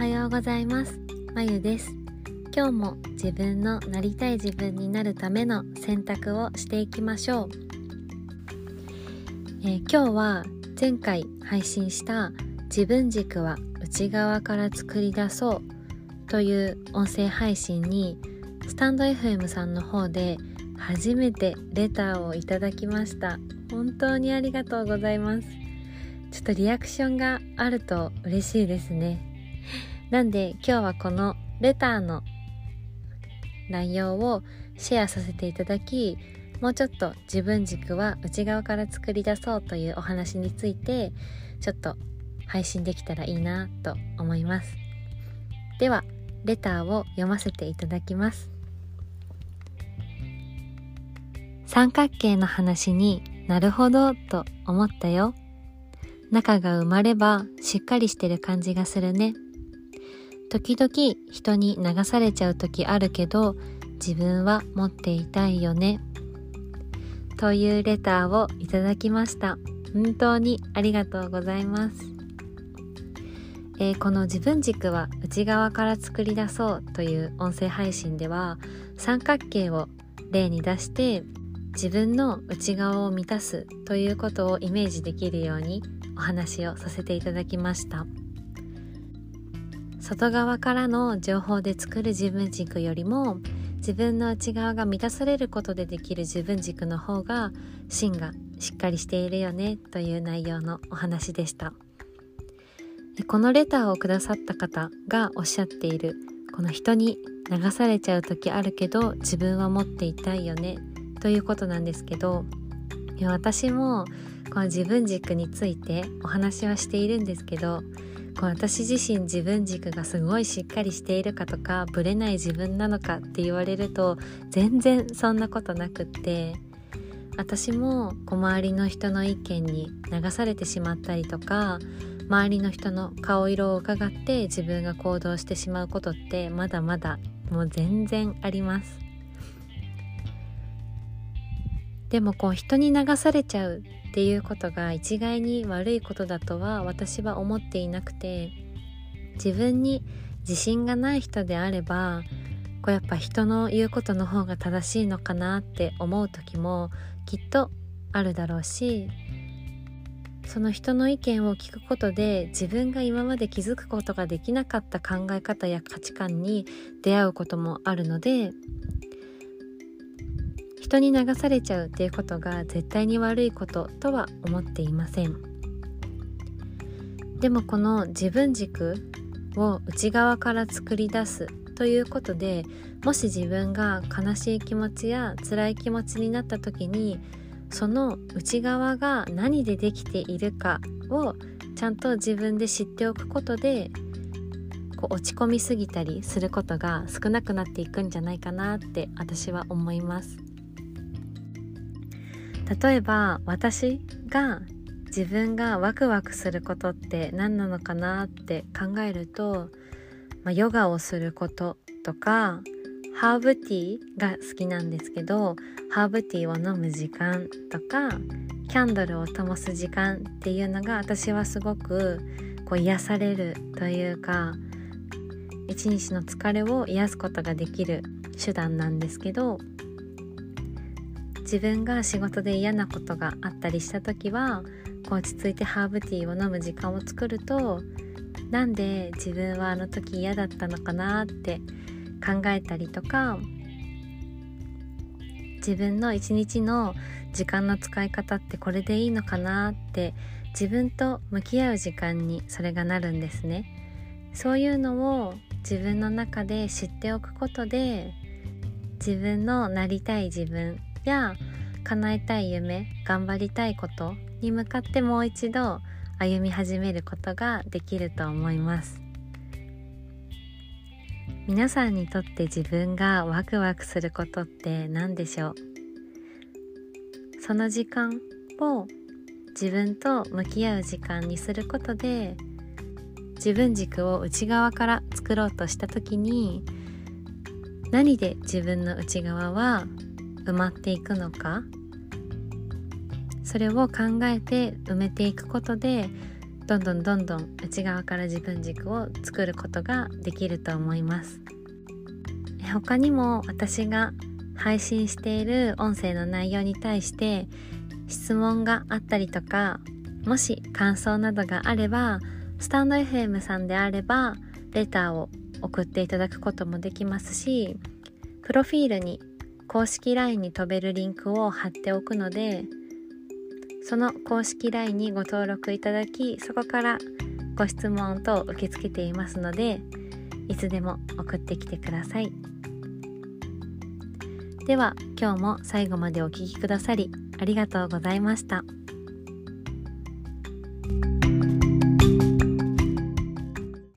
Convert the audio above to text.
はようございます。まゆです。今日も自分のなりたい自分になるための選択をしていきましょう、えー、今日は前回配信した自分軸は内側から作り出そうという音声配信にスタンド FM さんの方で初めてレターをいただきました。本当にありがとうございます。ちょっとリアクションがあると嬉しいですね。なんで今日はこのレターの内容をシェアさせていただき、もうちょっと自分軸は内側から作り出そうというお話についてちょっと配信できたらいいなと思います。では、レターを読ませていただきます。三角形の話になるほどと思ったよ。仲が生まればしっかりしてる感じがするね。時々人に流されちゃう時あるけど自分は持っていたいよね。というレターをいただきました。本当にありがとうございます。えー、この自分軸は内側から作り出そうという音声配信では三角形を例に出して自分の内側を満たすということをイメージできるようにお話をさせていただきました外側からの情報で作る自分軸よりも自分の内側が満たされることでできる自分軸の方が芯がしっかりしているよねという内容のお話でした。このレターをくださった方がおっしゃっているこの人に流されちゃう時あるけど自分は持っていたいよねということなんですけど私もこの自分軸についてお話はしているんですけどこう私自身自分軸がすごいしっかりしているかとかブレない自分なのかって言われると全然そんなことなくって私もこう周りの人の意見に流されてしまったりとか周りの人の顔色を伺って自分が行動してしまうことってまだまだもう全然あります。でもこう人に流されちゃうっていうことが一概に悪いことだとは私は思っていなくて自分に自信がない人であればこうやっぱ人の言うことの方が正しいのかなって思う時もきっとあるだろうしその人の意見を聞くことで自分が今まで気づくことができなかった考え方や価値観に出会うこともあるので人に流されちゃうっていうことが絶対に悪いこととは思っていませんでもこの自分軸を内側から作り出すということでもし自分が悲しい気持ちや辛い気持ちになった時にその内側が何でできているかをちゃんと自分で知っておくことでこう落ち込みすぎたりすることが少なくなっていくんじゃないかなって私は思います。例えば私が自分がワクワクすることって何なのかなって考えると、まあ、ヨガをすることとかハーブティーが好きなんですけどハーブティーを飲む時間とかキャンドルを灯す時間っていうのが私はすごくこう癒されるというか一日の疲れを癒すことができる手段なんですけど自分が仕事で嫌なことがあったりした時はこう落ち着いてハーブティーを飲む時間を作るとなんで自分はあの時嫌だったのかなって考えたりとか自分の一日の時間の使い方ってこれでいいのかなって自分と向き合う時間にそれがなるんですね。そういうのを自分の中で知っておくことで自分のなりたい自分や叶えたい夢頑張りたいことに向かってもう一度歩み始めることができると思います。皆さんにとって自分がワクワクすることって何でしょう？その時間を自分と向き合う時間にすることで自分軸を内側から作ろうとした時に何で自分の内側は埋まっていくのか？それを考えて埋めていくことでどんどんどんどん内側から自分軸を作ることができると思います。他にも私が配信している音声の内容に対して質問があったりとかもし感想などがあればスタンド FM さんであればレターを送っていただくこともできますしプロフィールに公式 LINE に飛べるリンクを貼っておくのでその公式 LINE にご登録いただきそこからご質問等受け付けていますのでいつでも送ってきてくださいでは今日も最後までお聴きくださりありがとうございました。